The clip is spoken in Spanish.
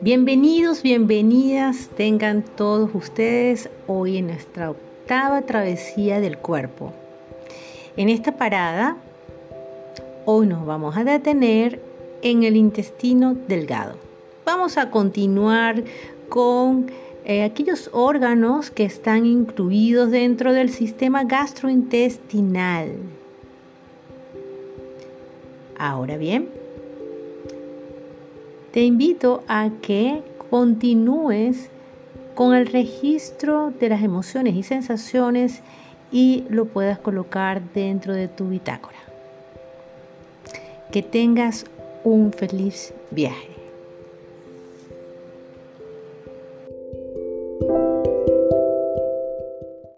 Bienvenidos, bienvenidas tengan todos ustedes hoy en nuestra octava travesía del cuerpo. En esta parada, hoy nos vamos a detener en el intestino delgado. Vamos a continuar con eh, aquellos órganos que están incluidos dentro del sistema gastrointestinal. Ahora bien, te invito a que continúes con el registro de las emociones y sensaciones y lo puedas colocar dentro de tu bitácora. Que tengas un feliz viaje.